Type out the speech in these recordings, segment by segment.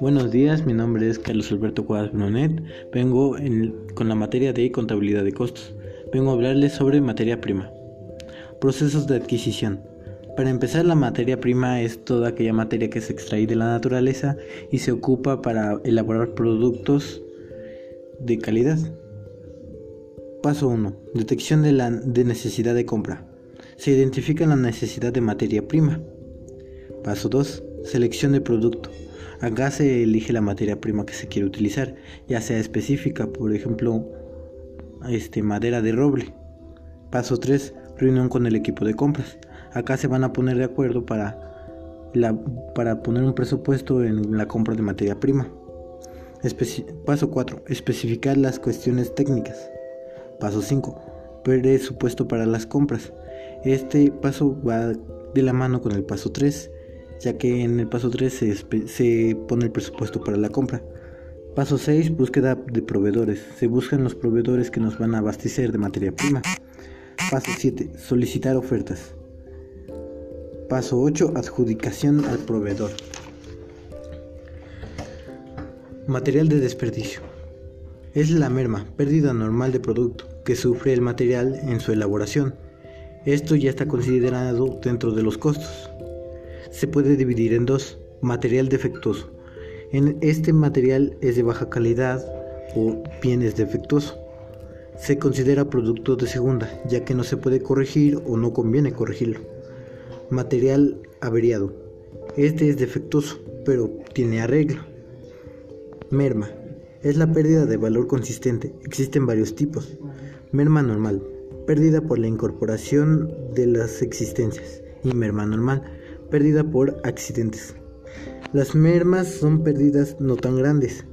Buenos días, mi nombre es Carlos Alberto Cuadras Brunet. Vengo con la materia de contabilidad de costos. Vengo a hablarles sobre materia prima. Procesos de adquisición. Para empezar, la materia prima es toda aquella materia que se extrae de la naturaleza y se ocupa para elaborar productos de calidad. Paso 1. Detección de la de necesidad de compra. Se identifica la necesidad de materia prima. Paso 2. Selección de producto. Acá se elige la materia prima que se quiere utilizar, ya sea específica, por ejemplo, este, madera de roble. Paso 3. Reunión con el equipo de compras. Acá se van a poner de acuerdo para, para poner un presupuesto en la compra de materia prima. paso 4. Especificar las cuestiones técnicas. Paso 5. Presupuesto para las compras. Este paso va de la mano con el paso 3 ya que en el paso 3 se, pone el presupuesto para la compra. Paso 6, búsqueda de proveedores. Se buscan los proveedores que nos van a abastecer de materia prima. Paso 7, solicitar ofertas. Paso 8, adjudicación al proveedor. Material de desperdicio. Es la merma, pérdida normal de producto, que sufre el material en su elaboración. Esto ya está considerado dentro de los costos se puede dividir en dos, material defectuoso. En este material es de baja calidad o bien es defectuoso. Se considera producto de segunda, ya que no se puede corregir o no conviene corregirlo. Material averiado. Este es defectuoso, pero tiene arreglo. Merma. Es la pérdida de valor consistente. Existen varios tipos. Merma normal. Pérdida por la incorporación de las existencias. Y merma normal pérdida por accidentes. Las mermas son pérdidas no tan grandes.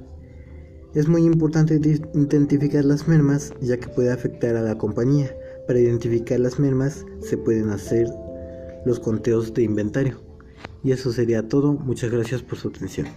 Es muy importante identificar las mermas ya que puede afectar a la compañía. Para identificar las mermas se pueden hacer los conteos de inventario. Y eso sería todo. Muchas gracias por su atención.